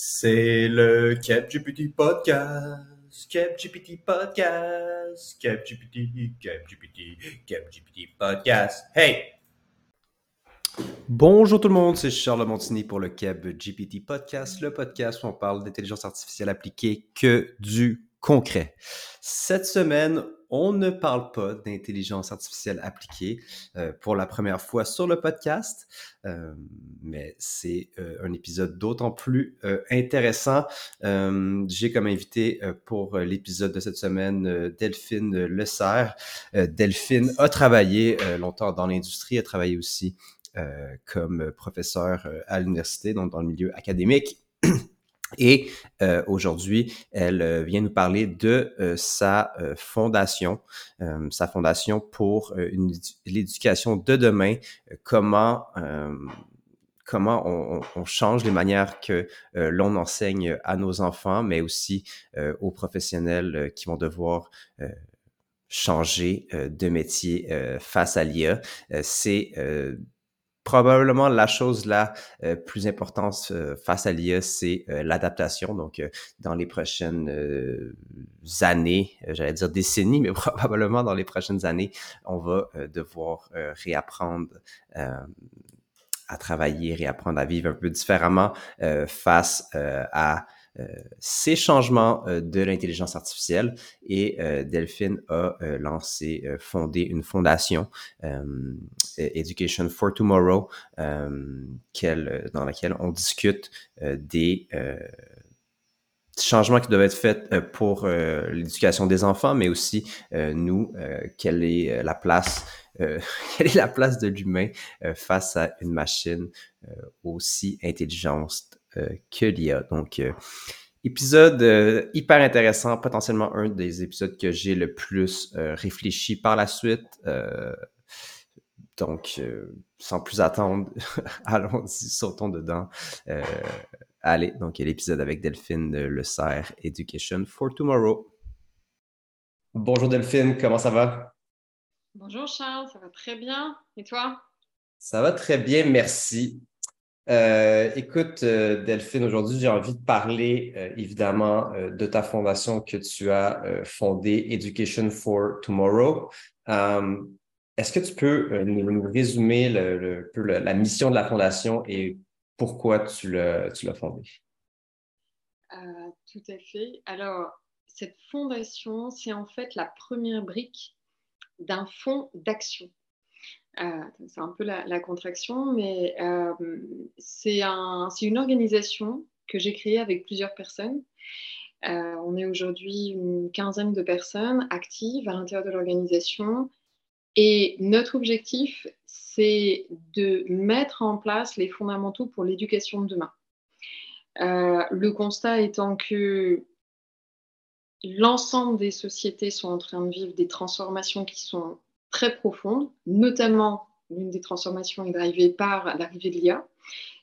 C'est le CapGPT Podcast. CapGPT Podcast. CapGPT, CapGPT, CapGPT Podcast. Hey! Bonjour tout le monde, c'est Charles Montigny pour le CapGPT Podcast, le podcast où on parle d'intelligence artificielle appliquée que du concret. Cette semaine, on ne parle pas d'intelligence artificielle appliquée euh, pour la première fois sur le podcast, euh, mais c'est euh, un épisode d'autant plus intéressant. J'ai comme invité pour l'épisode de cette semaine Delphine Le Serre. Delphine a travaillé longtemps dans l'industrie, a travaillé aussi comme professeur à l'université, donc dans le milieu académique. Et euh, aujourd'hui, elle euh, vient nous parler de euh, sa fondation, sa fondation pour l'éducation de demain, comment comment on, on, change les manières que l'on enseigne à nos enfants, mais aussi aux professionnels qui vont devoir changer de métier face à l'IA. C'est probablement la chose la euh, plus importante euh, face à l'IA, c'est euh, l'adaptation. Donc, dans les prochaines années, j'allais dire décennies, mais probablement dans les prochaines années, on va devoir réapprendre à travailler, réapprendre à vivre un peu différemment face à euh, ces changements euh, de l'intelligence artificielle. Et euh, Delphine a lancé, fondé une fondation, Education for Tomorrow, dans laquelle on discute des changements qui doivent être faits pour l'éducation des enfants, mais aussi nous, quelle est la place, quelle est la place de l'humain face à une machine aussi intelligente euh, que l'IA. Donc, euh, épisode euh, hyper intéressant, potentiellement un des épisodes que j'ai le plus réfléchi par la suite. donc, sans plus attendre, allons-y, sautons dedans. allez, donc, il y a l'épisode avec Delphine Le Serre, Education for Tomorrow. Bonjour Delphine, comment ça va? Bonjour Charles, ça va très bien. Et toi? Ça va très bien, merci. Euh, écoute, euh, Delphine, aujourd'hui, j'ai envie de parler euh, évidemment de ta fondation que tu as fondée, Education for Tomorrow. Est-ce que tu peux nous, résumer le, la mission de la fondation et pourquoi tu l'as fondée? tout à fait. Alors, cette fondation, c'est en fait la première brique d'un fonds d'action. Euh, c'est un peu la, contraction, mais euh, c'est une organisation que j'ai créée avec plusieurs personnes. Euh, on est aujourd'hui une quinzaine de personnes actives à l'intérieur de l'organisation. Et notre objectif, c'est de mettre en place les fondamentaux pour l'éducation de demain. le constat étant que l'ensemble des sociétés sont en train de vivre des transformations qui sont très profonde, notamment l'une des transformations est drivée par l'arrivée de l'IA,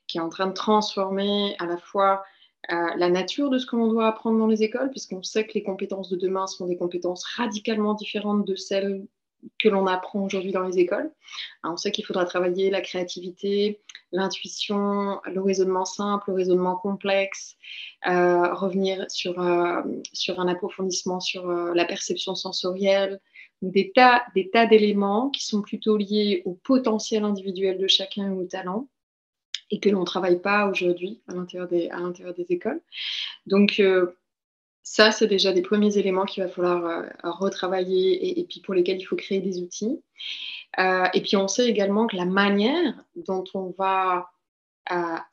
qui est en train de transformer à la fois euh, la nature de ce que l'on doit apprendre dans les écoles, puisqu'on sait que les compétences de demain sont des compétences radicalement différentes de celles que l'on apprend aujourd'hui dans les écoles. on sait qu'il faudra travailler la créativité, l'intuition, le raisonnement simple, le raisonnement complexe, euh, revenir euh, sur un approfondissement sur la perception sensorielle, des tas, des tas d'éléments qui sont plutôt liés au potentiel individuel de chacun ou au talent et que l'on ne travaille pas aujourd'hui à l'intérieur des, à l'intérieur des écoles. Donc, euh, ça, c'est déjà des premiers éléments qu'il va falloir euh, retravailler et, puis pour lesquels il faut créer des outils. Euh, et puis, on sait également que la manière dont on va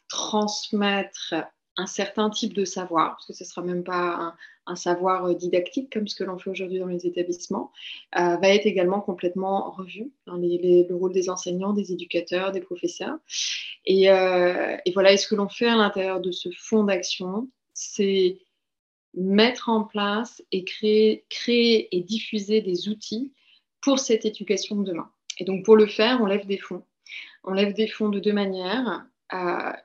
transmettre un certain type de savoir, parce que ce ne sera même pas un, savoir euh, didactique comme ce que l'on fait aujourd'hui dans les établissements, euh, va être également complètement revu dans le rôle des enseignants, des éducateurs, des professeurs. Et, euh, et voilà, et ce que l'on fait à l'intérieur de ce fonds d'action, c'est mettre en place et créer, créer et diffuser des outils pour cette éducation de demain. Et donc pour le faire, on lève des fonds. On lève des fonds de deux manières.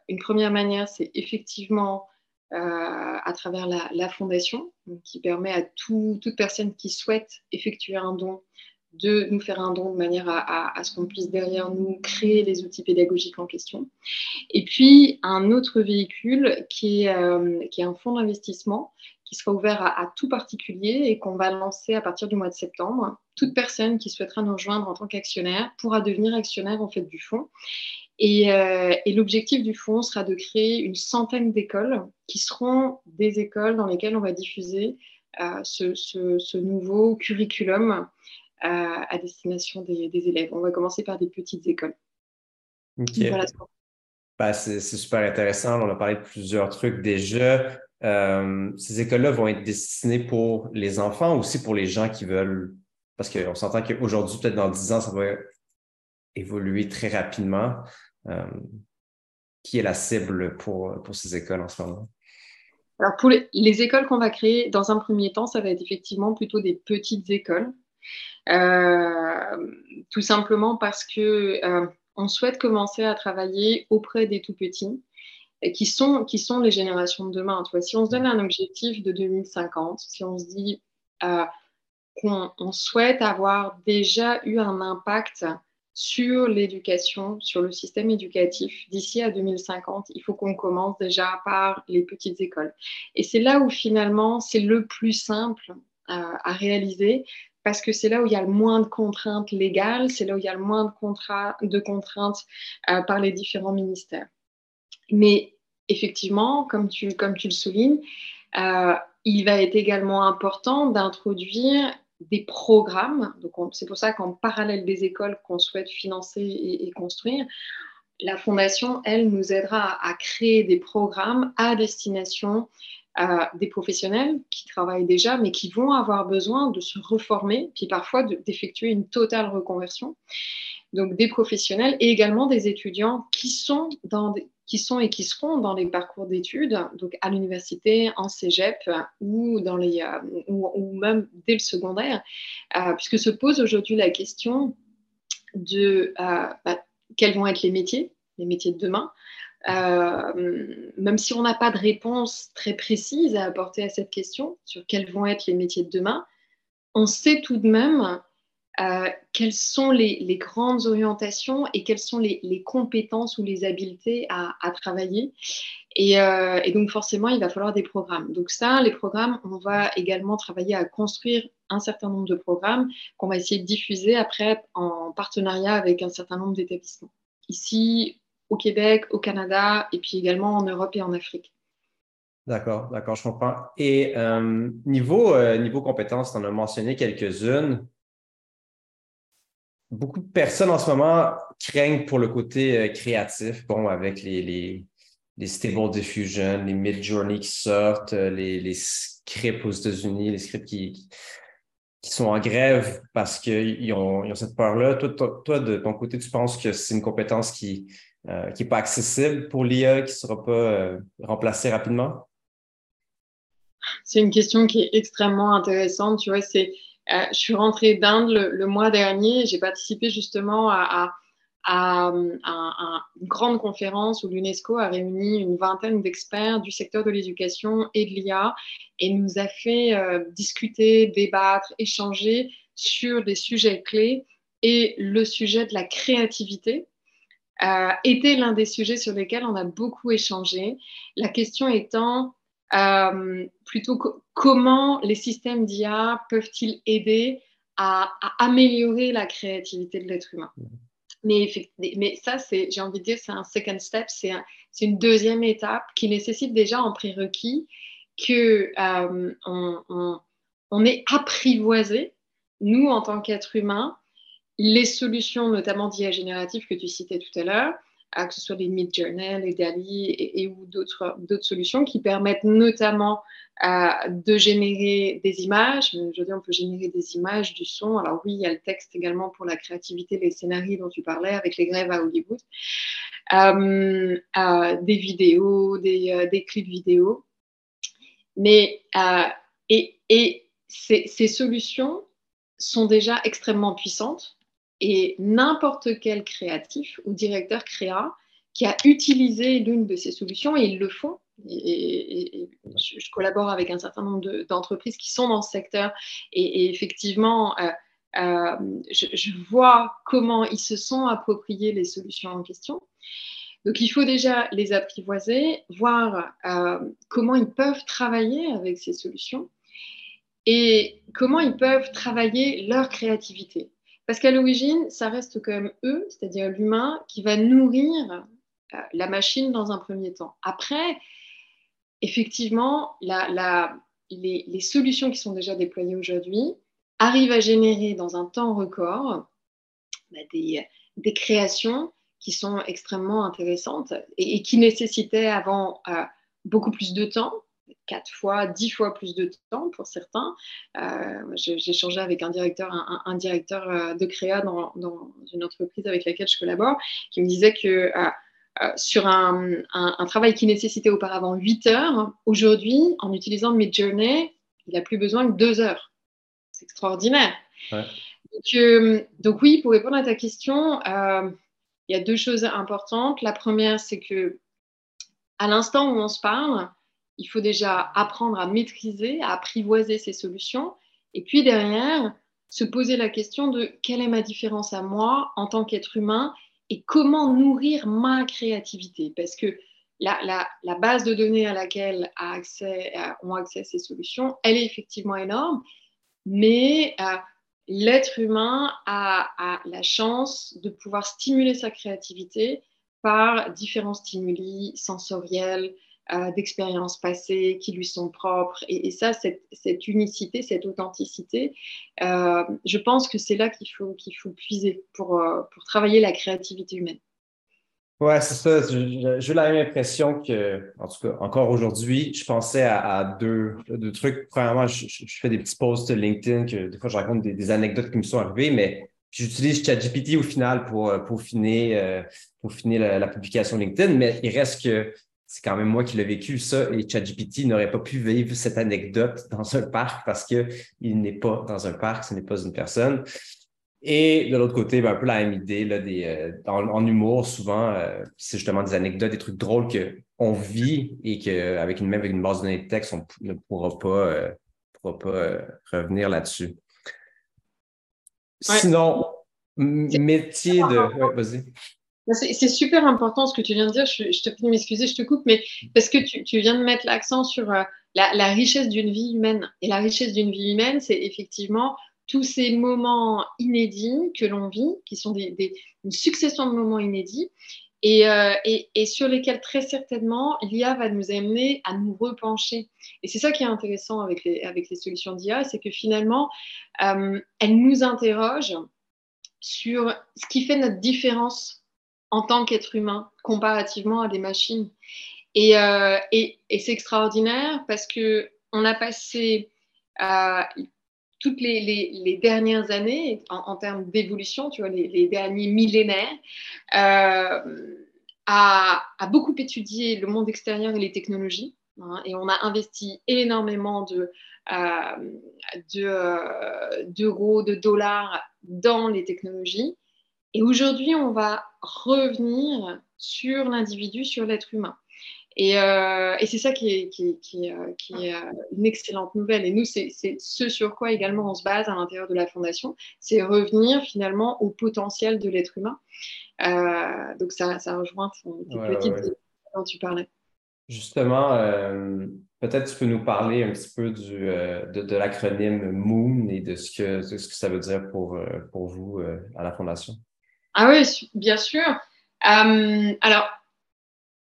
Une première manière, c'est effectivement à travers la, fondation, qui permet à toute personne qui souhaite effectuer un don de nous faire un don de manière à, ce qu'on puisse derrière nous créer les outils pédagogiques en question. Et puis un autre véhicule qui est, euh, un fonds d'investissement qui sera ouvert à, tout particulier et qu'on va lancer à partir du mois de septembre. Toute personne qui souhaitera nous rejoindre en tant qu'actionnaire pourra devenir actionnaire en fait du fonds. Et, euh, et l'objectif du fonds sera de créer une centaine d'écoles qui seront des écoles dans lesquelles on va diffuser euh, ce, ce, nouveau curriculum euh, à destination des, des, élèves. On va commencer par des petites écoles. Voilà. Bah, c'est super intéressant. On a parlé de plusieurs trucs déjà. Ces écoles-là vont être destinées pour les enfants, aussi pour les gens qui veulent, parce qu'on s'entend qu'aujourd'hui, peut-être dans 10 ans, ça va évoluer très rapidement. Euh, qui est la cible pour, pour ces écoles en ce moment? Alors, pour les, écoles qu'on va créer, dans un premier temps, ça va être effectivement plutôt des petites écoles. Euh, tout simplement parce que on souhaite commencer à travailler auprès des tout petits qui sont, qui sont les générations de demain. Tu vois, si on se donne un objectif de 2050, si on se dit euh, qu'on on souhaite avoir déjà eu un impact sur l'éducation, sur le système éducatif d'ici à 2050, il faut qu'on commence déjà par les petites écoles. Et c'est là où finalement c'est le plus simple euh, à réaliser parce que c'est là où il y a le moins de contraintes légales, c'est là où il y a le moins de, de contraintes euh, par les différents ministères. Mais effectivement, comme tu, comme tu le soulignes, euh, il va être également important d'introduire des programmes. C'est pour ça qu'en parallèle des écoles qu'on souhaite financer et, construire, la Fondation, elle, nous aidera à, créer des programmes à destination euh, des professionnels qui travaillent déjà, mais qui vont avoir besoin de se reformer, puis parfois d'effectuer une totale reconversion. Donc, des professionnels et également des étudiants qui sont dans qui sont et qui seront dans les parcours d'études, donc à l'université, en cégep ou, dans les, euh, ou, même dès le secondaire, euh, puisque se pose aujourd'hui la question de euh, bah, quels vont être les métiers, les métiers de demain. même si on n'a pas de réponse très précise à apporter à cette question sur quels vont être les métiers de demain, on sait tout de même euh, quelles sont les, grandes orientations et quelles sont les, compétences ou les habiletés à, travailler. Euh, et, donc forcément, il va falloir des programmes. Donc ça, les programmes, on va également travailler à construire un certain nombre de programmes qu'on va essayer de diffuser après en partenariat avec un certain nombre d'établissements. Ici, au Québec, au Canada, et puis également en Europe et en Afrique. D'accord, d'accord, je comprends. Et euh, niveau, niveau compétences, tu en as mentionné quelques-unes beaucoup de personnes en ce moment craignent pour le côté euh, créatif, bon, avec les, les, les Stable Diffusion, les Mid-Journey qui sortent, euh, les, scripts aux États-Unis, les scripts qui, qui sont en grève parce qu'ils ont, ils ont cette peur-là. Toi, toi, de ton côté, tu penses que c'est une compétence qui n'est euh, pas accessible pour l'IA, qui ne sera pas remplacée rapidement? C'est une question qui est extrêmement intéressante. Tu vois, c'est euh, je suis rentrée d'Inde le, mois dernier. J'ai participé justement à, une grande conférence où l'UNESCO a réuni une vingtaine d'experts du secteur de l'éducation et de l'IA et nous a fait euh, discuter, débattre, échanger sur des sujets clés. Et le sujet de la créativité euh, était l'un des sujets sur lesquels on a beaucoup échangé. La question étant euh, plutôt comment les systèmes d'IA peuvent-ils aider à, améliorer la créativité de l'être humain? Mais, mais ça, c'est, j'ai envie de dire, c'est un second step, c'est, une deuxième étape qui nécessite déjà en prérequis que euh, on, on, est apprivoisé, nous, en tant qu'êtres humains, les solutions, notamment d'IA générative que tu citais tout à l'heure, que ce soit les Midjourney, les DALI et, ou d'autres solutions qui permettent notamment euh, de générer des images. Aujourd'hui, on peut générer des images, du son. Alors oui, il y a le texte également pour la créativité, les scénarios dont tu parlais avec les grèves à Hollywood. Euh, euh, des vidéos, des, clips vidéo. Mais, et, ces solutions sont déjà extrêmement puissantes et n'importe quel créatif ou directeur créa qui a utilisé l'une de ces solutions, et ils le font, et, je, collabore avec un certain nombre d'entreprises qui sont dans ce secteur, et, effectivement, euh, je, vois comment ils se sont appropriés les solutions en question. Donc il faut déjà les apprivoiser, voir comment ils peuvent travailler avec ces solutions et comment ils peuvent travailler leur créativité. Parce qu'à l'origine, ça reste quand même eux, c'est-à-dire l'humain, qui va nourrir euh, la machine dans un premier temps. Après, effectivement, les, solutions qui sont déjà déployées aujourd'hui arrivent à générer dans un temps record bah, des, créations qui sont extrêmement intéressantes et, qui nécessitaient avant euh, beaucoup plus de temps quatre fois, dix fois plus de temps pour certains. Euh, j'ai changé avec un directeur, un, directeur euh, de créa dans, une entreprise avec laquelle je collabore, qui me disait que euh, sur un, travail qui nécessitait auparavant 8 heures, aujourd'hui, en utilisant Midjourney, il n'a plus besoin que 2 heures. C'est extraordinaire. Donc, donc, oui, pour répondre à ta question, il y a deux choses importantes. La première, c'est que à l'instant où on se parle, il faut déjà apprendre à maîtriser, à apprivoiser ces solutions. Et puis derrière, se poser la question de quelle est ma différence à moi en tant qu'être humain et comment nourrir ma créativité. Parce que la, base de données à laquelle a accès, ont accès ces solutions, elle est effectivement énorme, mais euh, l'être humain a, la chance de pouvoir stimuler sa créativité par différents stimuli sensoriels, euh, d'expériences passées qui lui sont propres. Et, ça, cette, unicité, cette authenticité, euh, je pense que c'est là qu'il faut, qu'il faut puiser pour, euh, pour travailler la créativité humaine. Ouais, c'est ça. J'ai la même impression que, en tout cas, encore aujourd'hui, je pensais à, deux, deux, trucs. Premièrement, je, fais des petits posts LinkedIn que des fois je raconte des, anecdotes qui me sont arrivées, mais j'utilise ChatGPT au final pour, pour finir, pour finir la, publication LinkedIn, mais il reste que c'est quand même moi qui l'ai vécu, ça, et ChatGPT n'aurait pas pu vivre cette anecdote dans un parc parce qu'il n'est pas dans un parc, ce n'est pas une personne. Et de l'autre côté, ben, un peu la même idée, là, des, euh, en, humour, souvent, euh, c'est justement des anecdotes, des trucs drôles qu'on vit et qu'avec une, même avec une base de données de texte, on ne pourra pas, euh, pourra pas revenir là-dessus. Sinon, métier de. vas-y. C'est super important ce que tu viens de dire. Je, te prie m'excuser, je te coupe, mais parce que tu, viens de mettre l'accent sur euh, la, richesse d'une vie humaine. Et la richesse d'une vie humaine, c'est effectivement tous ces moments inédits que l'on vit, qui sont une succession de moments inédits, euh, et, sur lesquels très certainement l'IA va nous amener à nous repencher. Et c'est ça qui est intéressant avec les, solutions d'IA, c'est que finalement, euh, elles nous interrogent sur ce qui fait notre différence en tant qu'être humain comparativement à des machines. Et, euh, c'est extraordinaire parce que on a passé euh, toutes les, dernières années en, termes d'évolution, tu vois, les, derniers millénaires, euh, à, beaucoup étudier le monde extérieur et les technologies. Hein, et on a investi énormément de, d'euros, de dollars dans les technologies. Et aujourd'hui, on va revenir sur l'individu, sur l'être humain. Et, euh, c'est ça qui est, qui, euh, euh, une excellente nouvelle. Et nous, c'est ce sur quoi également on se base à l'intérieur de la Fondation, c'est revenir finalement au potentiel de l'être humain. donc ça, ça rejoint ton, petite dont tu parlais. Justement, peut-être tu peux nous parler un petit peu du, de, l'acronyme MOON et de ce que, ce que ça veut dire pour, pour vous à la Fondation. Ah oui, bien sûr. Euh, alors,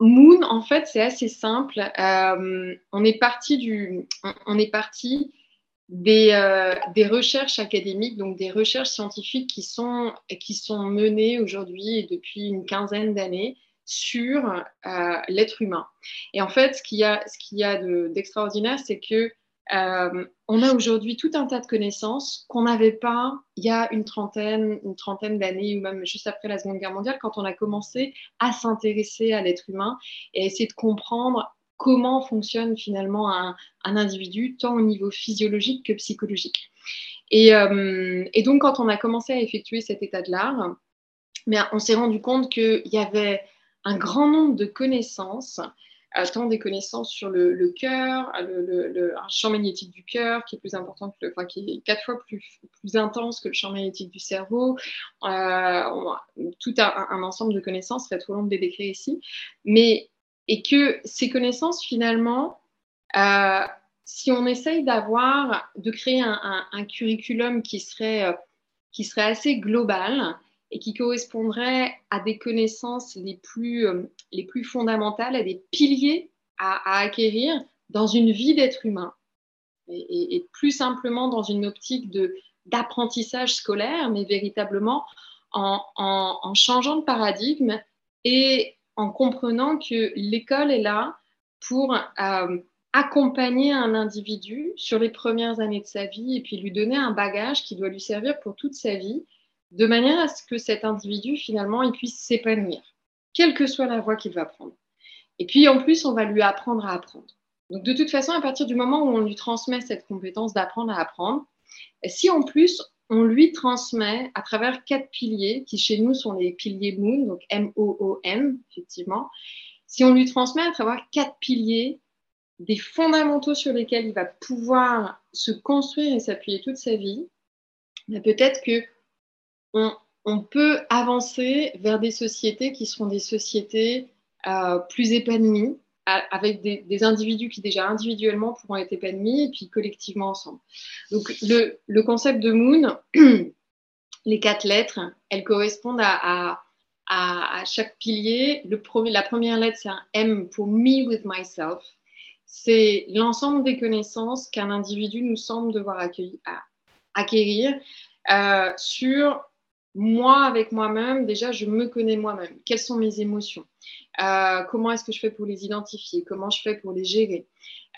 Moon, en fait, c'est assez simple. Euh, on est parti, du, on, est parti des, euh, des, recherches académiques, donc des recherches scientifiques qui sont, qui sont menées aujourd'hui et depuis une quinzaine d'années sur l'être humain. Et en fait, ce qu'il y a, ce qu'il y a d'extraordinaire, c'est que euh, on a aujourd'hui tout un tas de connaissances qu'on n'avait pas il y a une trentaine, une trentaine d'années ou même juste après la Seconde Guerre mondiale, quand on a commencé à s'intéresser à l'être humain et à essayer de comprendre comment fonctionne finalement un, individu, tant au niveau physiologique que psychologique. Euh, et, donc, quand on a commencé à effectuer cet état de l'art, on s'est rendu compte qu'il y avait un grand nombre de connaissances tant des connaissances sur le, cœur, le, champ magnétique du cœur qui est plus important que enfin, qui est quatre fois plus, intense que le champ magnétique du cerveau. tout un, un, ensemble de connaissances, serait trop long de les décrire ici. Mais, et que ces connaissances, finalement, si on essaye d'avoir, de créer un, un, curriculum qui serait, qui serait assez global, et qui correspondrait à des connaissances les plus, euh, les plus fondamentales, à des piliers à, acquérir dans une vie d'être humain. Et, plus simplement dans une optique d'apprentissage scolaire, mais véritablement en, en, changeant de paradigme et en comprenant que l'école est là pour euh, accompagner un individu sur les premières années de sa vie et puis lui donner un bagage qui doit lui servir pour toute sa vie de manière à ce que cet individu, finalement, il puisse s'épanouir, quelle que soit la voie qu'il va prendre. Et puis, en plus, on va lui apprendre à apprendre. Donc, de toute façon, à partir du moment où on lui transmet cette compétence d'apprendre à apprendre, si en plus, on lui transmet à travers quatre piliers, qui chez nous sont les piliers Moon, donc M-O-O-N, effectivement, si on lui transmet à travers quatre piliers des fondamentaux sur lesquels il va pouvoir se construire et s'appuyer toute sa vie, ben, peut-être que on, peut avancer vers des sociétés qui seront des sociétés euh, plus épanouies, avec des, individus qui déjà individuellement pourront être épanouis et puis collectivement ensemble. Donc le, concept de Moon, les quatre lettres, elles correspondent à, chaque pilier. La première lettre, c'est un M pour Me with Myself. C'est l'ensemble des connaissances qu'un individu nous semble devoir acquérir euh, sur moi avec moi-même, déjà, je me connais moi-même. Quelles sont mes émotions? Euh, Comment est-ce que je fais pour les identifier? Comment je fais pour les gérer?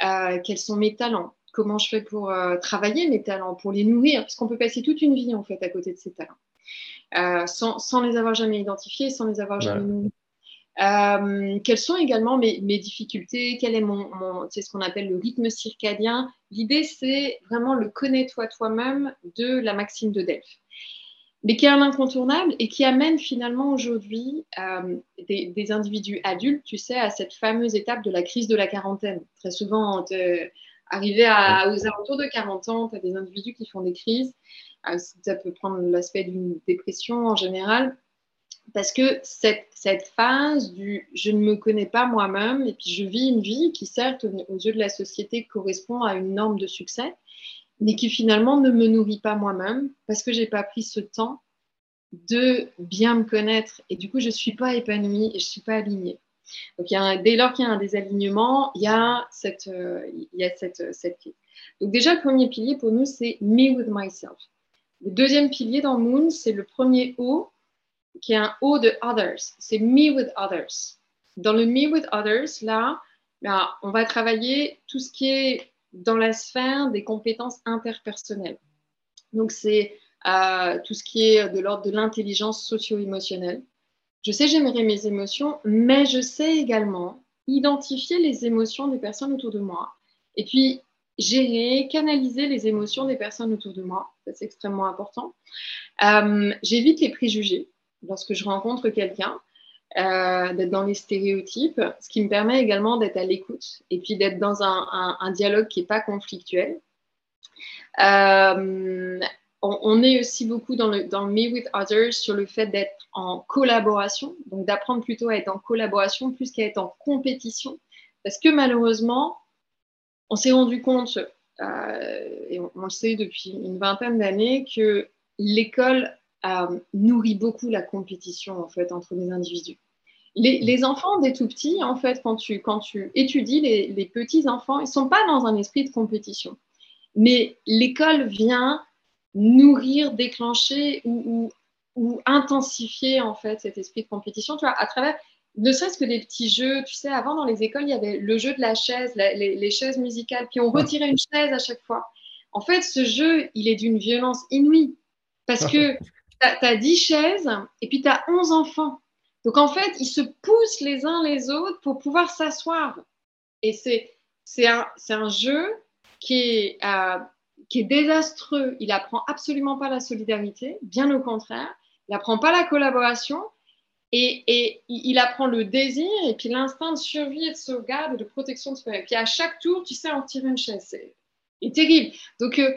Euh, Quels sont mes talents? Comment je fais pour euh, travailler mes talents, pour les nourrir? Parce qu'on peut passer toute une vie, en fait, à côté de ces talents, sans, sans, les avoir jamais identifiés, sans les avoir jamais nourris. quelles sont également mes, mes, difficultés? Quel est mon, mon c'est ce qu'on appelle le rythme circadien? L'idée, c'est vraiment le connais-toi toi-même de la maxime de Delphes mais qui est un incontournable et qui amène finalement aujourd'hui euh, des, individus adultes, tu sais, à cette fameuse étape de la crise de la quarantaine. Très souvent, arrivé à, aux alentours de 40 ans, tu as des individus qui font des crises. Euh, ça peut prendre l'aspect d'une dépression en général. Parce que cette, cette, phase du je ne me connais pas moi-même et puis je vis une vie qui, certes, aux yeux de la société, correspond à une norme de succès, mais qui finalement ne me nourrit pas moi-même parce que j'ai pas pris ce temps de bien me connaître et du coup je suis pas épanouie et je suis pas alignée. Donc dès lors qu'il y a un désalignement, il y a cette, euh, il y a cette, cette Donc déjà le premier pilier pour nous c'est me with myself. Le deuxième pilier dans Moon c'est le premier O qui est un O de others, c'est me with others. Dans le me with others là, ben, on va travailler tout ce qui est dans la sphère des compétences interpersonnelles. Donc, c'est euh, tout ce qui est de l'ordre de l'intelligence socio-émotionnelle. Je sais générer mes émotions, mais je sais également identifier les émotions des personnes autour de moi et puis gérer, canaliser les émotions des personnes autour de moi. c'est extrêmement important. Euh, j'évite les préjugés lorsque je rencontre quelqu'un. Euh, d'être dans les stéréotypes, ce qui me permet également d'être à l'écoute et puis d'être dans un, dialogue qui n'est pas conflictuel. Euh, on, est aussi beaucoup dans le, Me with Others sur le fait d'être en collaboration, donc d'apprendre plutôt à être en collaboration plus qu'à être en compétition, parce que malheureusement, on s'est rendu compte, euh, et on, le sait depuis une vingtaine d'années, que l'école nourrit beaucoup la compétition en fait entre les individus. Les, enfants des tout petits, en fait, quand tu, quand tu étudies les, petits enfants, ils ne sont pas dans un esprit de compétition. Mais l'école vient nourrir, déclencher ou, ou, intensifier en fait cet esprit de compétition. Tu vois, à travers, ne serait-ce que des petits jeux. Tu sais, avant dans les écoles, il y avait le jeu de la chaise, les, les, chaises musicales, puis on retirait une chaise à chaque fois. En fait, ce jeu, il est d'une violence inouïe parce que tu as, 10 chaises et puis tu as 11 enfants. Donc en fait, ils se poussent les uns les autres pour pouvoir s'asseoir. Et c'est un, un jeu qui est, euh, qui est désastreux. Il apprend absolument pas la solidarité, bien au contraire. Il apprend pas la collaboration. Et, il apprend le désir et puis l'instinct de survie et de sauvegarde et de protection de soi. Et puis à chaque tour, tu sais en tirer une chaise. C'est terrible. Donc, euh,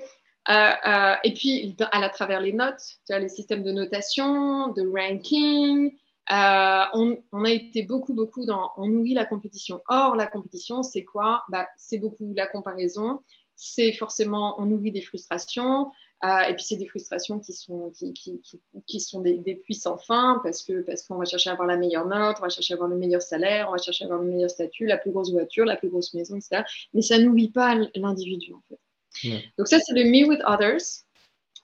euh, et puis à, travers les notes, tu as les systèmes de notation, de ranking. On, a été beaucoup, beaucoup dans. On nourrit la compétition. Or, la compétition, c'est quoi? Bah, C'est beaucoup la comparaison. C'est forcément, on nourrit des frustrations. Euh, et puis, c'est des frustrations qui sont, qui, qui, qui, sont des, des puits sans fin parce qu'on parce qu'on va chercher à avoir la meilleure note, on va chercher à avoir le meilleur salaire, on va chercher à avoir le meilleur statut, la plus grosse voiture, la plus grosse maison, etc. Mais ça n'oublie pas l'individu, en fait. Donc, ça, c'est le Me with Others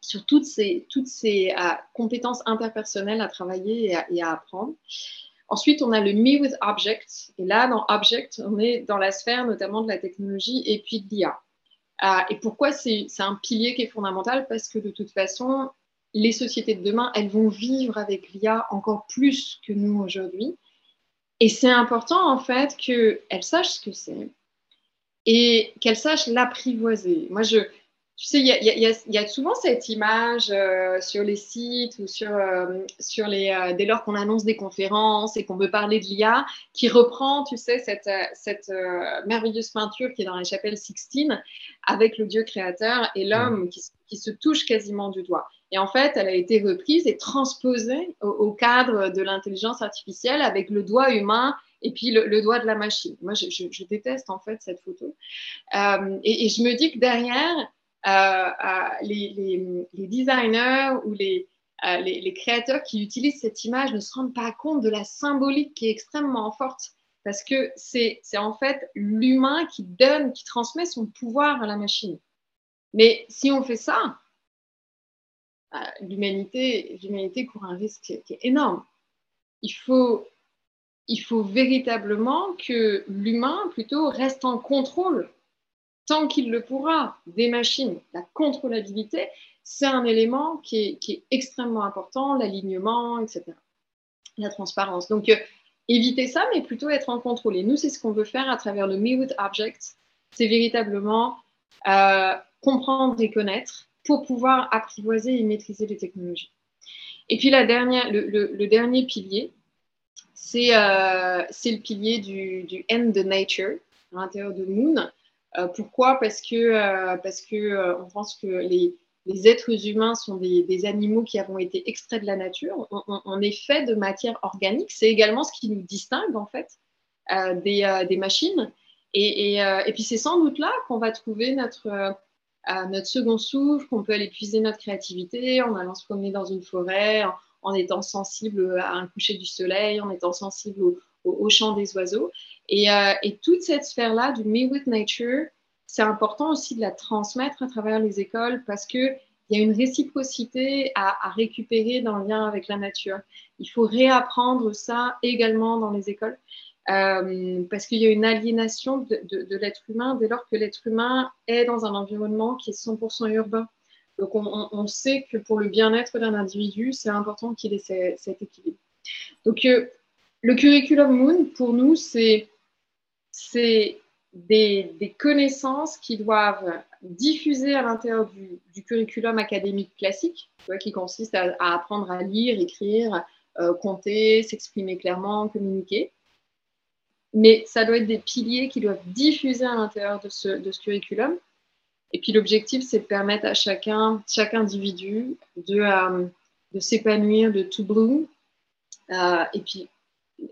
sur toutes ces, toutes ces euh, compétences interpersonnelles à travailler et à, et à, apprendre. Ensuite, on a le Me with Object. Et là, dans Object, on est dans la sphère notamment de la technologie et puis de l'IA. Ah, et pourquoi c'est un pilier qui est fondamental? Parce que de toute façon, les sociétés de demain, elles vont vivre avec l'IA encore plus que nous aujourd'hui. Et c'est important en fait qu'elles sachent ce que c'est et qu'elles sachent l'apprivoiser. Moi, je, tu sais, il y, a, souvent cette image euh, sur les sites ou sur, euh, sur les, euh, dès lors qu'on annonce des conférences et qu'on veut parler de l'IA, qui reprend, tu sais, cette, cette merveilleuse peinture qui est dans la chapelle Sixtine avec le Dieu créateur et l'homme qui, qui, se touche quasiment du doigt. Et en fait, elle a été reprise et transposée au, cadre de l'intelligence artificielle avec le doigt humain et puis le, doigt de la machine. Moi, je, je, déteste en fait cette photo. et, et je me dis que derrière, euh, les, designers ou euh, les, créateurs qui utilisent cette image ne se rendent pas compte de la symbolique qui est extrêmement forte parce que c'est en fait l'humain qui donne, qui transmet son pouvoir à la machine. Mais si on fait ça, euh, l'humanité court un risque qui est énorme. Il faut, il faut véritablement que l'humain plutôt reste en contrôle tant qu'il le pourra, des machines. La contrôlabilité, c'est un élément qui est, extrêmement important, l'alignement, etc. La transparence. Donc, euh, éviter ça, mais plutôt être en contrôle. Et nous, c'est ce qu'on veut faire à travers le Me with Objects. C'est véritablement euh, comprendre et connaître pour pouvoir apprivoiser et maîtriser les technologies. Et puis, la dernière, le, dernier pilier, euh, c'est le pilier du, du End de Nature à l'intérieur de Moon. Euh, pourquoi? Parce que, euh, parce que euh, on pense que les, êtres humains sont des, animaux qui avons été extraits de la nature. On, est fait de matière organique. C'est également ce qui nous distingue en fait des, machines. Et, puis c'est sans doute là qu'on va trouver notre, notre second souffle, qu'on peut aller puiser notre créativité en allant se promener dans une forêt, en, étant sensible à un coucher du soleil, en étant sensible au, chant des oiseaux. Euh, et, toute cette sphère-là du Me with Nature, c'est important aussi de la transmettre à travers les écoles parce qu'il y a une réciprocité à, récupérer dans le lien avec la nature. Il faut réapprendre ça également dans les écoles euh, parce qu'il y a une aliénation de, l'être humain dès lors que l'être humain est dans un environnement qui est 100% urbain. Donc on, sait que pour le bien-être d'un individu, c'est important qu'il ait cet équilibre. Donc euh, le curriculum Moon, pour nous, c'est des, connaissances qui doivent diffuser à l'intérieur du, curriculum académique classique, qui consiste à, apprendre à lire, écrire, euh, compter, s'exprimer clairement, communiquer. Mais ça doit être des piliers qui doivent diffuser à l'intérieur de ce, curriculum. Et puis l'objectif, c'est de permettre à chacun, chaque individu de, euh, s'épanouir, de tout bloom. Euh, et puis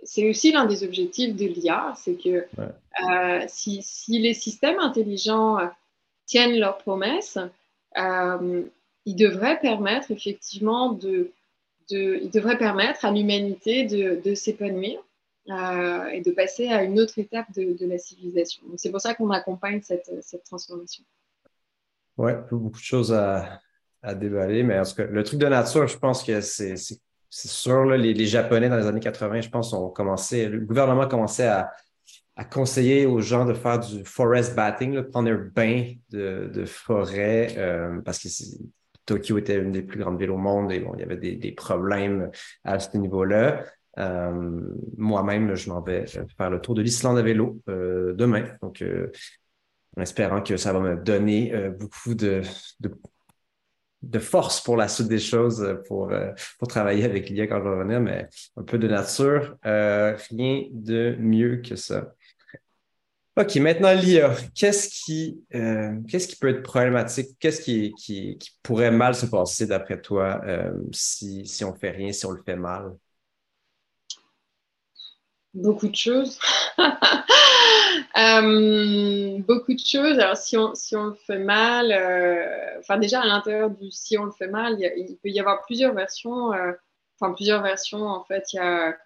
c'est aussi l'un des objectifs de l'IA, c'est que euh, si, les systèmes intelligents euh, tiennent leurs promesses, euh, ils devraient permettre effectivement de, ils devraient permettre à l'humanité de, s'épanouir et de passer à une autre étape de, la civilisation. C'est pour ça qu'on accompagne cette, transformation. Oui, beaucoup de choses à, à déballer, mais en tout cas, le truc de nature, je pense que c'est c'est sûr, les, Japonais dans les années 80, je pense, ont commencé, le gouvernement commençait à, à conseiller aux gens de faire du forest batting, de prendre un bain de, forêt, euh, parce que Tokyo était une des plus grandes villes au monde et bon, il y avait des, problèmes à ce niveau-là. Euh, moi-même, je m'en vais faire le tour de l'Islande à vélo euh, demain. Donc, en espérant que ça va me donner beaucoup de force pour la suite des choses pour, pour travailler avec l'IA quand je vais revenir, mais un peu de nature. rien de mieux que ça. OK, maintenant l'IA. Qu'est-ce qui, qu'est-ce qui peut être problématique? Qu'est-ce qui, qui, pourrait mal se passer d'après toi si, si on ne fait rien, si on le fait mal? Beaucoup de choses. Euh, beaucoup de choses. Alors, si on, si on le fait mal, euh, enfin, déjà à l'intérieur du si on le fait mal, il, peut y avoir plusieurs versions. Euh, enfin, plusieurs versions, en fait. Il y a,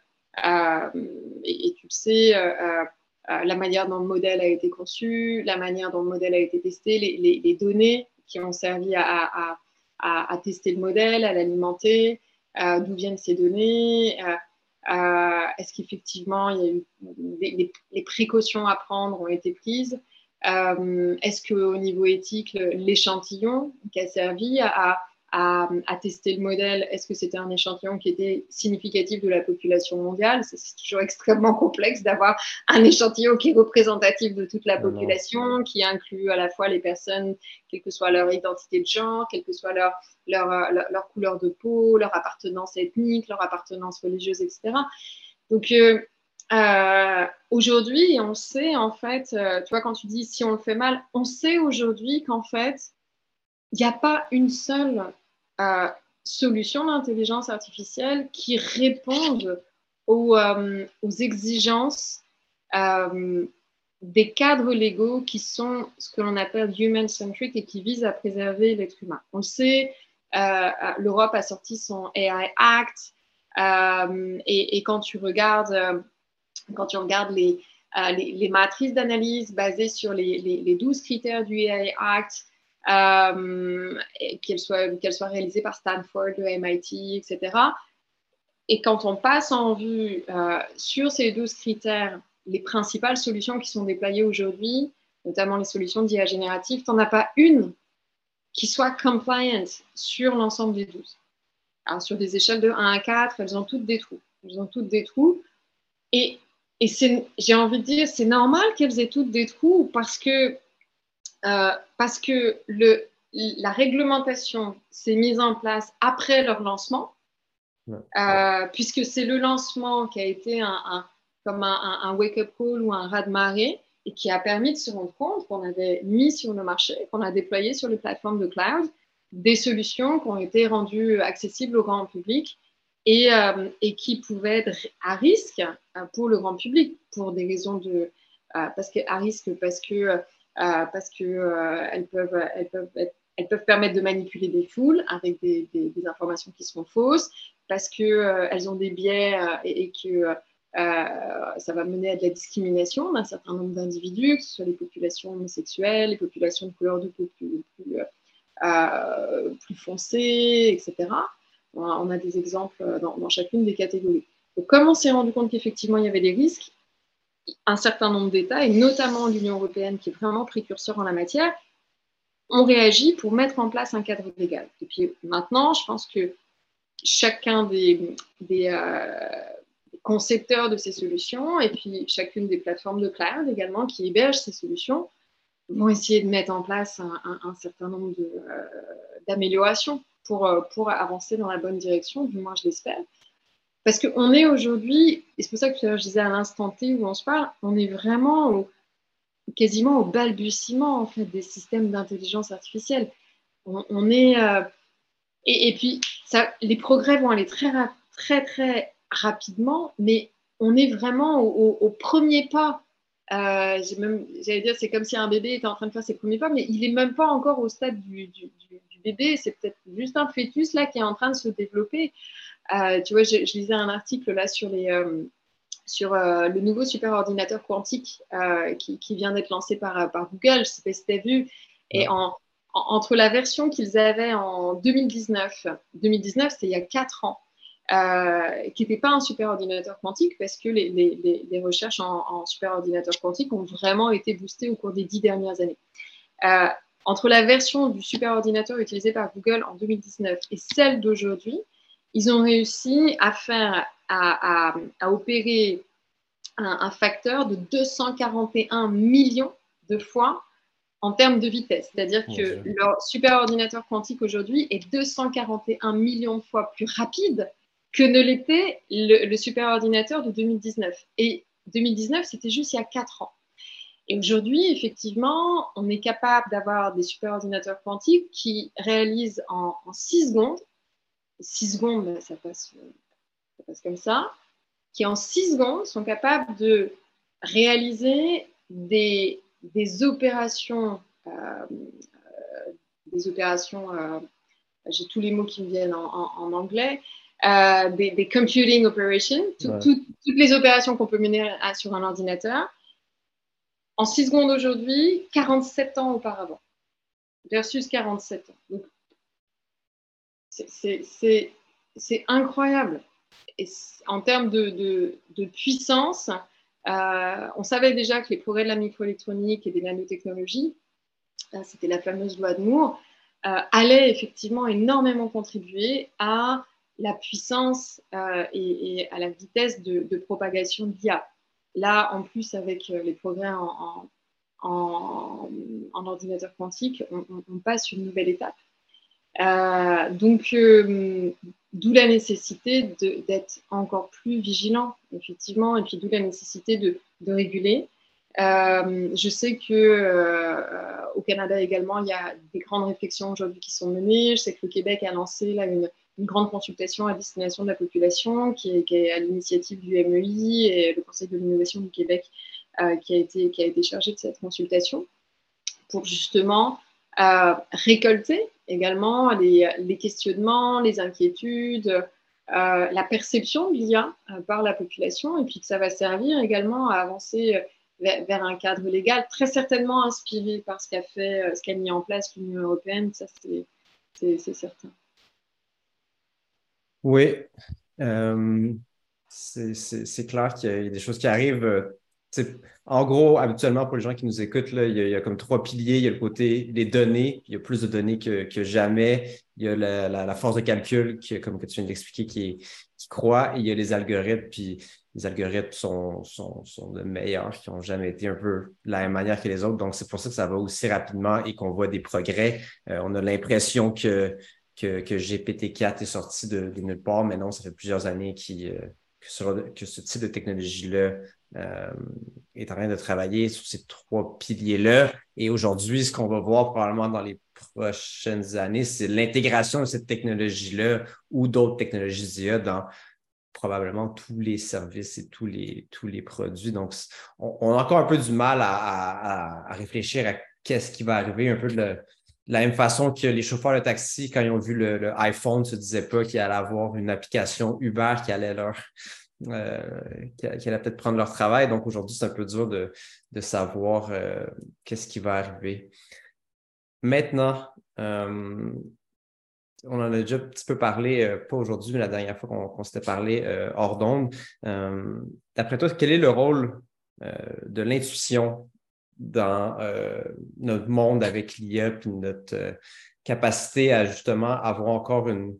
et, tu le sais, la manière dont le modèle a été conçu, la manière dont le modèle a été testé, les, données qui ont servi à, à, tester le modèle, à l'alimenter, d'où viennent ces données. Euh, est-ce qu'effectivement, les, précautions à prendre ont été prises? Euh, Est-ce qu'au niveau éthique, l'échantillon qui a servi à, à, tester le modèle, est-ce que c'était un échantillon qui était significatif de la population mondiale? C'est toujours extrêmement complexe d'avoir un échantillon qui est représentatif de toute la population, qui inclut à la fois les personnes, quelle que soit leur identité de genre, quelle que soit leur, leur, leur, couleur de peau, leur appartenance ethnique, leur appartenance religieuse, etc. Donc, euh, euh, aujourd'hui, on sait en fait, euh, tu vois, quand tu dis si on le fait mal, on sait aujourd'hui qu'en fait, il n'y a pas une seule solutions d'intelligence artificielle qui répondent aux, euh, exigences euh, des cadres légaux qui sont ce que l'on appelle human-centric et qui visent à préserver l'être humain. On le sait, euh, l'Europe a sorti son AI Act et, quand tu regardes, quand tu regardes les, les, matrices d'analyse basées sur les, les, 12 critères du AI Act, euh, qu'elle soit, soit par Stanford, le MIT, etc. Et quand on passe en vue euh, sur ces 12 critères, les principales solutions qui sont déployées aujourd'hui, notamment les solutions d'IA générative, tu n'en as pas une qui soit compliant sur l'ensemble des 12. Alors, sur des échelles de 1 à 4, elles ont toutes des trous. Elles ont toutes des trous. Et, et j'ai envie de dire, c'est normal qu'elles aient toutes des trous parce que euh, parce que le, la réglementation s'est mise en place après leur lancement, euh, puisque c'est le lancement qui a été un, comme un, wake-up call ou un raz-de-marée et qui a permis de se rendre compte qu'on avait mis sur le marché, qu'on a déployé sur les plateformes de cloud des solutions qui ont été rendues accessibles au grand public et, euh, et qui pouvaient être à risque pour le grand public pour des raisons de parce que à risque parce que parce qu'elles euh, peuvent, elles peuvent, peuvent permettre de manipuler des foules avec des, informations qui sont fausses, parce qu'elles euh, ont des biais et, que ça va mener à de la discrimination d'un certain nombre d'individus, que ce soit les populations homosexuelles, les populations de couleur de peau plus, plus, foncées, etc. On a des exemples dans, dans chacune des catégories. Donc, comme on s'est rendu compte qu'effectivement il y avait des risques, un certain nombre d'États, et notamment l'Union européenne, qui est vraiment précurseur en la matière, ont réagi pour mettre en place un cadre légal. Et puis maintenant, je pense que chacun des, euh, concepteurs de ces solutions, et puis chacune des plateformes de cloud également qui hébergent ces solutions, vont essayer de mettre en place un, certain nombre euh, d'améliorations euh, pour avancer dans la bonne direction, du moins je l'espère. Parce qu'on est aujourd'hui, et c'est pour ça que je disais à l'instant T où on se parle, on est vraiment quasiment au balbutiement en fait, des systèmes d'intelligence artificielle. On, est, euh, et, puis, les progrès vont aller très, très, très rapidement, mais on est vraiment au, premier pas. Euh, J'allais dire, c'est comme si un bébé était en train de faire ses premiers pas, mais il n'est même pas encore au stade du, du bébé. C'est peut-être juste un fœtus là qui est en train de se développer. Euh, tu vois, je, lisais un article là sur les euh, sur euh, le nouveau superordinateur quantique qui, vient d'être lancé par, par Google. Je ne sais pas si tu as vu. Et entre la version qu'ils avaient en 2019, 2019 c'était il y a 4 ans, qui n'était pas un superordinateur quantique parce que les, les, recherches en, en superordinateur quantique ont vraiment été boostées au cours des 10 dernières années. entre la version du superordinateur utilisé par Google en 2019 et celle d'aujourd'hui, ils ont réussi à faire, à, opérer un, facteur de 241 millions de fois en termes de vitesse. C'est-à-dire que leur superordinateur quantique aujourd'hui est 241 millions de fois plus rapide que ne l'était le, le superordinateur de 2019. Et 2019, c'était juste il y a 4 ans. Et aujourd'hui, effectivement, on est capable d'avoir des superordinateurs quantiques qui réalisent en, 6 secondes, 6 secondes, ben, ça passe, ça passe comme ça, qui en 6 secondes sont capables de réaliser des des opérations, euh, euh, des opérations, euh, j'ai tous les mots qui me viennent en, anglais, des, computing operations, toutes les opérations qu'on peut mener sur un ordinateur, en 6 secondes aujourd'hui, 47 ans auparavant, versus 47 ans. C'est incroyable. En termes de, de puissance, euh, on savait déjà que les progrès de la microélectronique et des nanotechnologies, euh, c'était la fameuse loi de Moore, euh, allaient effectivement énormément contribuer à la puissance et, à la vitesse de, propagation de l'IA. Là, en plus, avec les progrès en, ordinateur quantique, on, passe une nouvelle étape. Donc, D'où la nécessité d'être encore plus vigilant, effectivement, et puis d'où la nécessité de, réguler. Euh, je sais que euh, au Canada également, il y a des grandes réflexions aujourd'hui qui sont menées. Je sais que le Québec a lancé là, une, grande consultation à destination de la population qui est, à l'initiative du MEI et le Conseil de l'innovation du Québec euh, qui a été chargé de cette consultation pour justement récolter également les, questionnements, les inquiétudes, euh, la perception de l'IA euh, par la population, et puis que ça va servir également à avancer euh, vers, un cadre légal très certainement inspiré par ce qu'a fait, ce qu'a mis en place l'Union européenne, ça c'est certain. Oui, c'est clair qu'il y a des choses qui arrivent en gros, habituellement, pour les gens qui nous écoutent, il, y a, comme trois piliers. Il y a le côté des données. Il y a plus de données que, jamais. Il y a la, force de calcul, qui, comme tu viens d'expliquer, qui, qui croît. Et il y a les algorithmes. Puis les algorithmes sont, sont, sont de meilleurs, qui n'ont jamais été un peu de la même manière que les autres. Donc, c'est pour ça que ça va aussi rapidement et qu'on voit des progrès. Euh, on a l'impression que, que, GPT-4 est sorti de, nulle part, mais non, ça fait plusieurs années qui, euh, que, ce type de technologie-là euh, est en train de travailler sur ces trois piliers-là. Et aujourd'hui, ce qu'on va voir probablement dans les prochaines années, c'est l'intégration de cette technologie-là ou d'autres technologies d'IA dans probablement tous les services et tous les, tous les produits. Donc, on, a encore un peu du mal à, réfléchir à qu'est-ce qui va arriver, un peu de, la même façon que les chauffeurs de taxi, quand ils ont vu le, le iPhone, ne se disaient pas qu'il allait avoir une application Uber qui allait leur, qui, allait peut-être prendre leur travail. Donc aujourd'hui, c'est un peu dur de, savoir euh, qu'est-ce qui va arriver. Maintenant, euh, on en a déjà un petit peu parlé, pas aujourd'hui, mais la dernière fois qu'on s'était parlé hors d'onde. D'après toi, quel est le rôle de l'intuition dans notre monde avec l'IA et notre capacité à justement avoir encore une,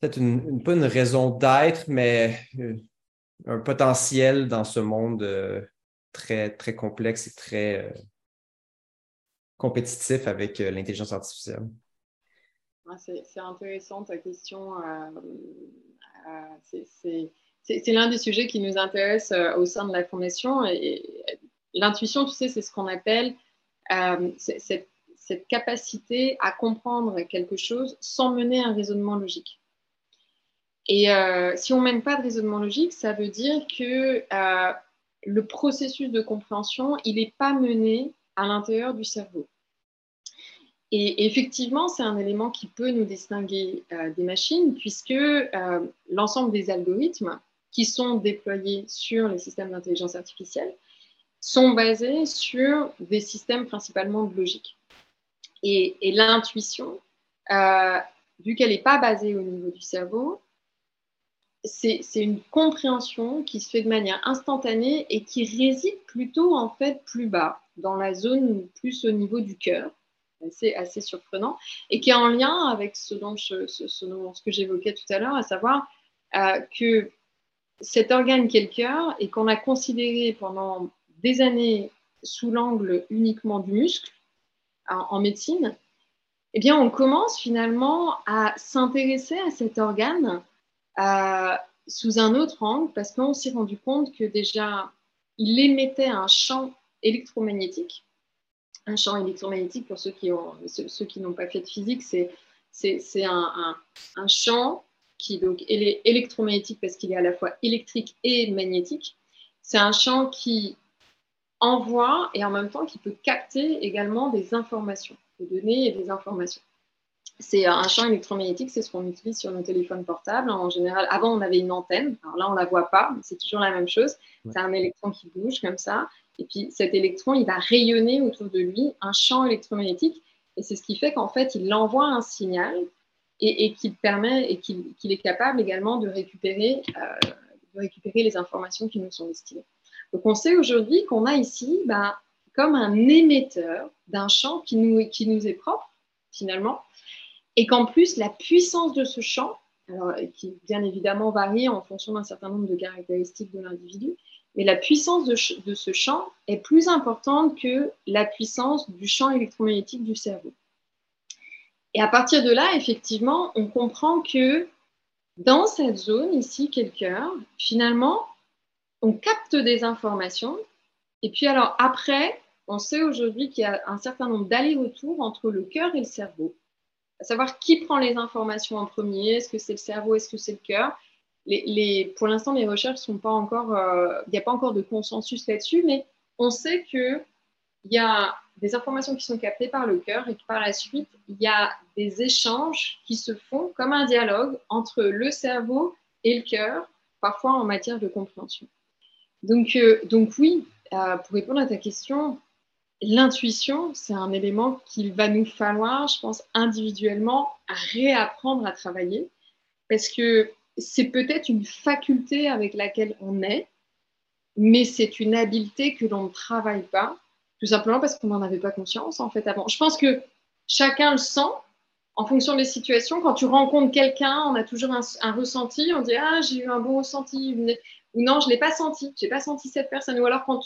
peut-être une, pas une raison d'être, mais euh, un potentiel dans ce monde euh, très, très complexe et très euh, compétitif avec l'intelligence artificielle. c'est intéressant ta question. c'est l'un des sujets qui nous intéresse au sein de la Fondation. L'intuition, tu sais, c'est ce qu'on appelle cette capacité à comprendre quelque chose sans mener un raisonnement logique. Et euh, si on ne mène pas de raisonnement logique, ça veut dire que euh, le processus de compréhension, il n'est pas mené à l'intérieur du cerveau. Et effectivement, c'est un élément qui peut nous distinguer euh, des machines, puisque l'ensemble des algorithmes qui sont déployés sur les systèmes d'intelligence artificielle sont basés sur des systèmes principalement de logique. Et, et l'intuition, vu qu'elle n'est pas basée au niveau du cerveau, c'est une compréhension qui se fait de manière instantanée et qui réside plutôt en fait plus bas, dans la zone plus au niveau du cœur. C'est assez surprenant et qui est en lien avec ce, dont ce, ce, que j'évoquais tout à l'heure, à savoir euh, que cet organe qui est le cœur et qu'on a considéré pendant des années sous l'angle uniquement du muscle en, médecine, eh bien, on commence finalement à s'intéresser à cet organe sous un autre angle parce qu'on s'est rendu compte que déjà, il émettait un champ électromagnétique. Un champ électromagnétique, pour ceux qui, ont, ceux, qui n'ont pas fait de physique, c'est, c'est, un, un, champ qui donc, est électromagnétique parce qu'il est à la fois électrique et magnétique. C'est un champ qui envoie et en même temps qui peut capter également des informations, des données et des informations. C'est un champ électromagnétique, c'est ce qu'on utilise sur nos téléphones portables. En général, avant, on avait une antenne. Alors là, on ne la voit pas, mais c'est toujours la même chose. C'est un électron qui bouge comme ça. Et puis, cet électron, il va rayonner autour de lui un champ électromagnétique. Et c'est ce qui fait qu'en fait, il envoie un signal et, qu'il permet et qu'il est capable également de récupérer, euh, de récupérer les informations qui nous sont destinées. Donc, on sait aujourd'hui qu'on a ici bah, comme un émetteur d'un champ qui nous, qui nous est propre, finalement, et qu'en plus, la puissance de ce champ, alors, qui bien évidemment varie en fonction d'un certain nombre de caractéristiques de l'individu, mais la puissance de, ce champ est plus importante que la puissance du champ électromagnétique du cerveau. Et à partir de là, effectivement, on comprend que dans cette zone ici, quel cœur, finalement, on capte des informations. Et puis alors après, on sait aujourd'hui qu'il y a un certain nombre d'allers-retours entre le cœur et le cerveau savoir qui prend les informations en premier, est-ce que c'est le cerveau, est-ce que c'est le cœur. Pour l'instant, les recherches sont pas encore, euh, il n'y a pas encore de consensus là-dessus, mais on sait qu'il y a des informations qui sont captées par le cœur et que par la suite, il y a des échanges qui se font comme un dialogue entre le cerveau et le cœur, parfois en matière de compréhension. Donc, euh, oui, euh, pour répondre à ta question, l'intuition, c'est un élément qu'il va nous falloir, je pense, individuellement réapprendre à travailler parce que c'est peut-être une faculté avec laquelle on est, mais c'est une habileté que l'on ne travaille pas, tout simplement parce qu'on n'en avait pas conscience en fait avant. Je pense que chacun le sent en fonction des situations. Quand tu rencontres quelqu'un, on a toujours un, ressenti, on dit ah j'ai eu un bon ressenti ou non je l'ai pas senti, j'ai pas senti cette personne. Ou alors quand,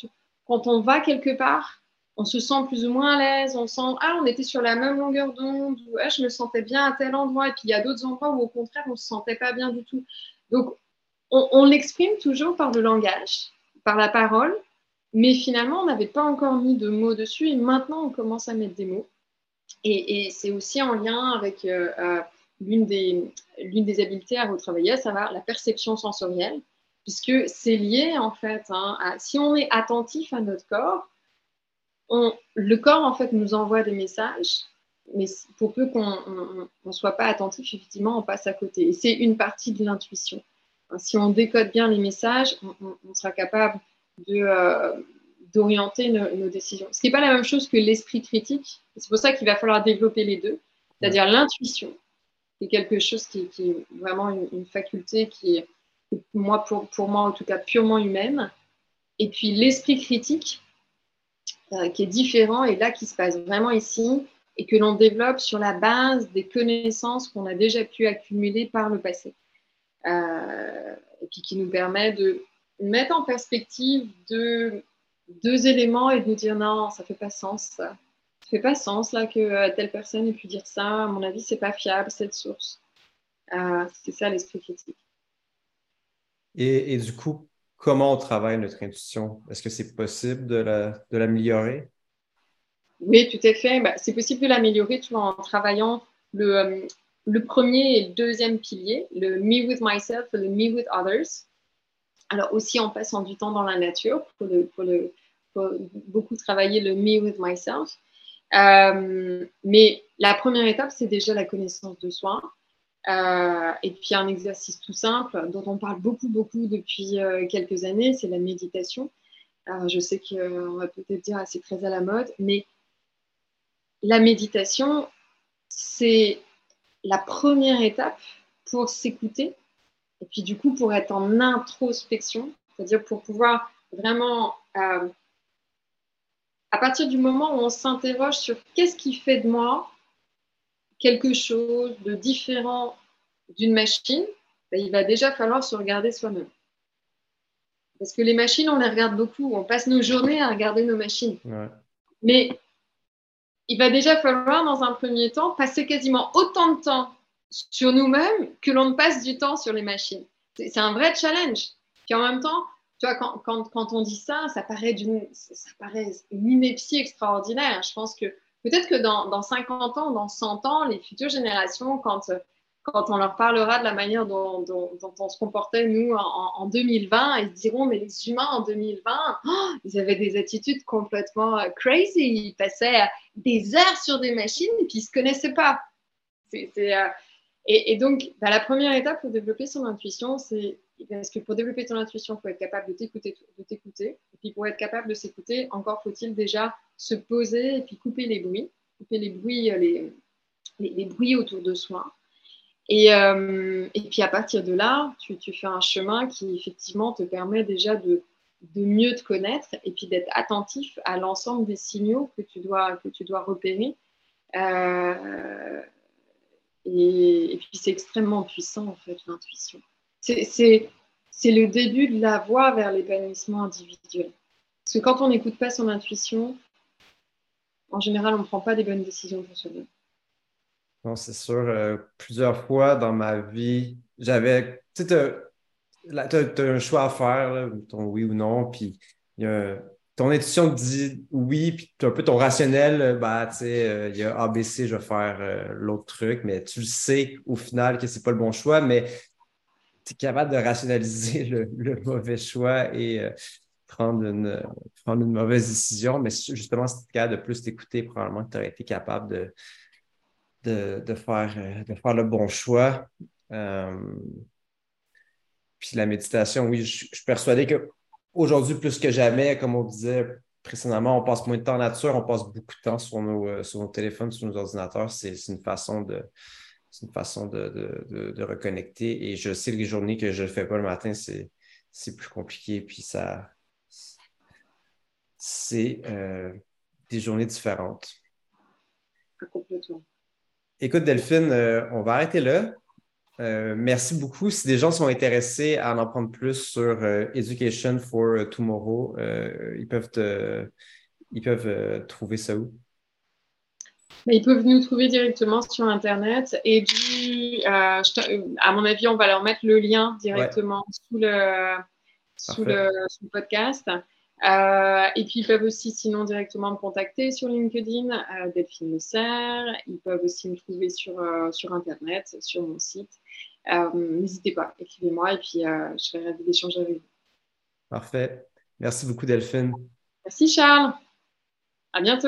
quand on va quelque part on se sent plus ou moins à l'aise, on sent, ah, on était sur la même longueur d'onde, ou ah, je me sentais bien à tel endroit, et puis il y a d'autres endroits où au contraire, on se sentait pas bien du tout. Donc, on, l'exprime toujours par le langage, par la parole, mais finalement, on n'avait pas encore mis de mots dessus, et maintenant, on commence à mettre des mots. Et, c'est aussi en lien avec euh, euh, l'une des, des habiletés à retravailler, à savoir la perception sensorielle, puisque c'est lié en fait hein, à si on est attentif à notre corps, le corps, en fait, nous envoie des messages, mais pour peu qu'on ne soit pas attentif, effectivement, on passe à côté. Et c'est une partie de l'intuition. Si on décode bien les messages, on, sera capable euh, d'orienter nos, décisions. Ce qui n'est pas la même chose que l'esprit critique. C'est pour ça qu'il va falloir développer les deux. C'est-à-dire l'intuition, qui est quelque chose qui, est vraiment une, faculté qui est, moi, pour, pour moi en tout cas, purement humaine. Et puis l'esprit critique, euh, qui est différent et là qui se passe vraiment ici et que l'on développe sur la base des connaissances qu'on a déjà pu accumuler par le passé. Euh, et puis qui nous permet de mettre en perspective deux, éléments et de nous dire non, ça fait pas sens. Ça, ça fait pas sens là que euh, telle personne ait pu dire ça. À mon avis, c'est pas fiable cette source. c'est ça l'esprit critique. Et, du coup, comment on travaille notre intuition? Est-ce que c'est possible de l'améliorer? oui, tout à fait. Bah, c'est possible de l'améliorer en travaillant le, euh, le, premier et le deuxième pilier, le me with myself et le me with others. Alors aussi en passant du temps dans la nature pour, le, beaucoup travailler le me with myself. Euh, mais la première étape, c'est déjà la connaissance de soi. Euh, et puis un exercice tout simple dont on parle beaucoup, beaucoup depuis euh, quelques années, c'est la méditation. je sais qu'on va peut-être dire assez c'est très à la mode, mais la méditation, c'est la première étape pour s'écouter et puis du coup pour être en introspection, c'est-à-dire pour pouvoir vraiment, euh, à partir du moment où on s'interroge sur qu'est-ce qui fait de moi quelque chose de différent d'une machine, ben, il va déjà falloir se regarder soi-même. Parce que les machines, on les regarde beaucoup. On passe nos journées à regarder nos machines. Mais il va déjà falloir, dans un premier temps, passer quasiment autant de temps sur nous-mêmes que l'on ne passe du temps sur les machines. C'est un vrai challenge. Puis en même temps, tu vois, quand, quand, quand on dit ça, ça paraît, ça paraît une ineptie extraordinaire. Je pense que peut-être que dans, dans, 50 ans, dans 100 ans, les futures générations, quand, quand on leur parlera de la manière dont, on se comportait, nous, en, 2020, ils diront, mais les humains en 2020, ils avaient des attitudes complètement euh, crazy. Ils passaient des heures sur des machines et puis ils ne se connaissaient pas. Euh, et, donc, bah, la première étape pour développer son intuition, c'est parce que pour développer ton intuition, il faut être capable de t'écouter, de t'écouter. Et puis pour être capable de s'écouter, encore faut-il déjà se poser et puis couper les bruits, couper les bruits, euh, les, bruits autour de soi. Et, euh, et, puis à partir de là, tu, fais un chemin qui effectivement te permet déjà de, mieux te connaître et puis d'être attentif à l'ensemble des signaux que tu dois, que tu dois repérer. Euh, et, puis c'est extrêmement puissant en fait l'intuition. C'est le début de la voie vers l'épanouissement individuel. Parce que quand on n'écoute pas son intuition, en général, on ne prend pas des bonnes décisions pour soi-même. Non, c'est sûr. Euh, plusieurs fois dans ma vie, j'avais. Tu sais, tu as, un choix à faire, ton oui ou non, puis ton intuition te dit oui, puis un peu ton rationnel, euh, bah, tu sais, euh, il y a ABC, je vais faire l'autre truc, mais tu le sais au final que c'est pas le bon choix, mais tu es capable de rationaliser le, mauvais choix et prendre, une, prendre une mauvaise décision. Mais justement, si tu es capable de plus t'écouter, probablement que tu aurais été capable de, de, faire, de faire le bon choix. puis la méditation, oui, je, suis persuadé que aujourd'hui, plus que jamais, comme on disait précédemment, on passe moins de temps en nature, on passe beaucoup de temps sur nos, euh, sur nos téléphones, sur nos ordinateurs. C'est une façon de, une façon de, reconnecter. Et je sais que les journées que je ne fais pas le matin, c'est plus compliqué. Puis ça, c'est euh, des journées différentes. Complètement. Écoute, Delphine, euh, on va arrêter là. Euh, merci beaucoup. Si des gens sont intéressés à en apprendre plus sur euh, Education for Tomorrow, ils peuvent, ils peuvent trouver ça où? Ils peuvent nous trouver directement sur Internet. Et à mon avis, on va leur mettre le lien directement sous, le, sous, le, podcast. et puis, ils peuvent aussi, sinon, directement me contacter sur LinkedIn, Delphine Serre. Ils peuvent aussi me trouver sur, sur Internet, sur mon site. Euh, n'hésitez pas, écrivez-moi et puis euh, je serai ravie d'échanger avec vous. Parfait. Merci beaucoup, Delphine. Merci, Charles. À bientôt.